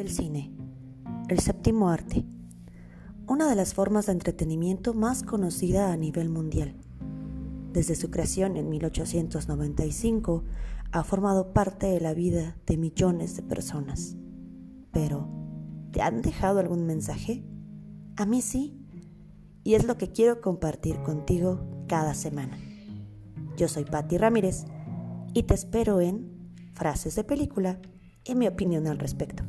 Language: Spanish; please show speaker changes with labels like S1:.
S1: El cine, el séptimo arte, una de las formas de entretenimiento más conocida a nivel mundial. Desde su creación en 1895 ha formado parte de la vida de millones de personas. Pero, ¿te han dejado algún mensaje? A mí sí, y es lo que quiero compartir contigo cada semana. Yo soy Patti Ramírez y te espero en Frases de Película y mi opinión al respecto.